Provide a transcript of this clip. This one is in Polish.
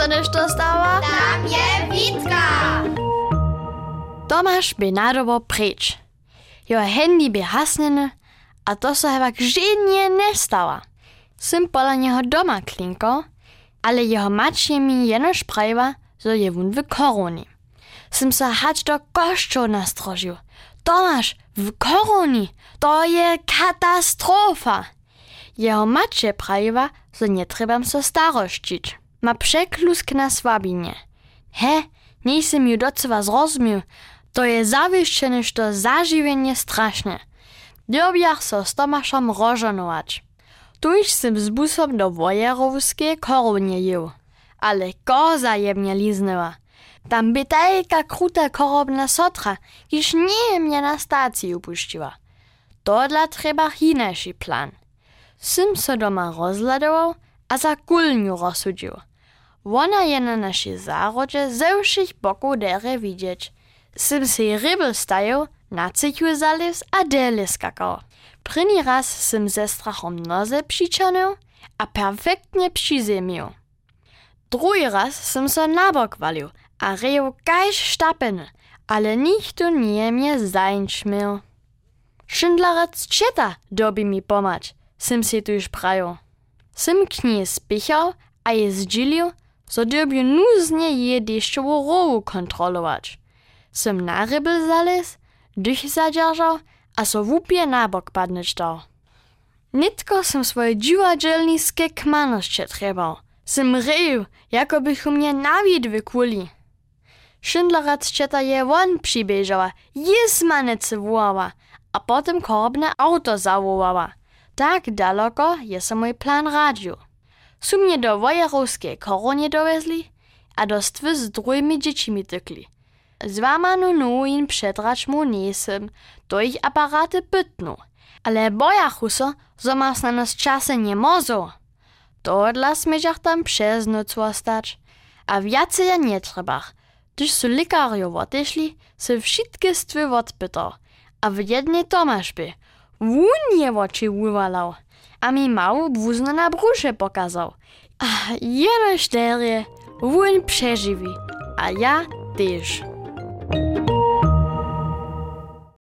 se nešto stała? Tam je Witka! Tomasz by preč. Jeho handy by hasnene, a to se hewak žednie ne stała. Sym pola niego doma klinko, ale jeho macie mi jenoż prajwa, zo je wun w koroni. Sym se hać do kościół nastrožił. Tomasz, w koroni, to je katastrofa. Jeho macie prajwa, zo nie trebam so starościć. Ma przeklusk na słabinie. He, nisem ju docela zrozumił, to je zawieszczene, što zažiwienie straszne. Dobiach so z Tomaszem rożonować. Tuż sem z busom do Wojerowskiej koronie jeł. Ale koza je mnie liznęła. Tam by taka kruta korobna sotra, kiż nie mnie na stacji upuściła. To dla trzeba inniejszy plan. Sym so doma rozladował, a za kulniu rozsudził. Ona je na naszej zarodzie ze všich boków dere widzieć. Sym se rybel stajał, na cyciu zalews a dele skakał. Pryni raz sym ze strachom noze přičanil a perfektnie přizemił. Drugi raz sym so nabok walił, a reju kajś sztapeny, ale nichtu nie mnie zańczmił. Schindlerec četa dobi mi pomać, sym se tuż prajo. Sym knie spichał, a je zdzilił, so dobił nuznie je deszczową rowu kontrolować. Sym na rybel zales, dych zadzierżał, a so wupie na bok padnąć dał. Nitko sym swoje dziwadzielniskie kmanosće trebał. Sym reju, jako bychu mnie nawid wykuli. Schindlerec četa je won przybieżała, jesmanece wołała, a potem korobne auto zawołała. Tak daleko je se mój plan radził. Su mnie do wojerowskiej koronie dovezli, a do stwy z drugimi dziećmi tykli. Z wamanu nu in przedrać mu nisem, to ich aparaty pytnu. Ale bojachu so, zo mas na nas czasy nie mozo. To dla smiedziach tam przez noc ostać. A więcej ja nie trzebach. Gdyż su lekario odeszli, se wszystkie stwy odpytał. A w jednej Tomasz by. Wun je oczy uwalał. A mi mało buzno na brusze pokazał. A jeno szterie, wun przeżywi. A ja też.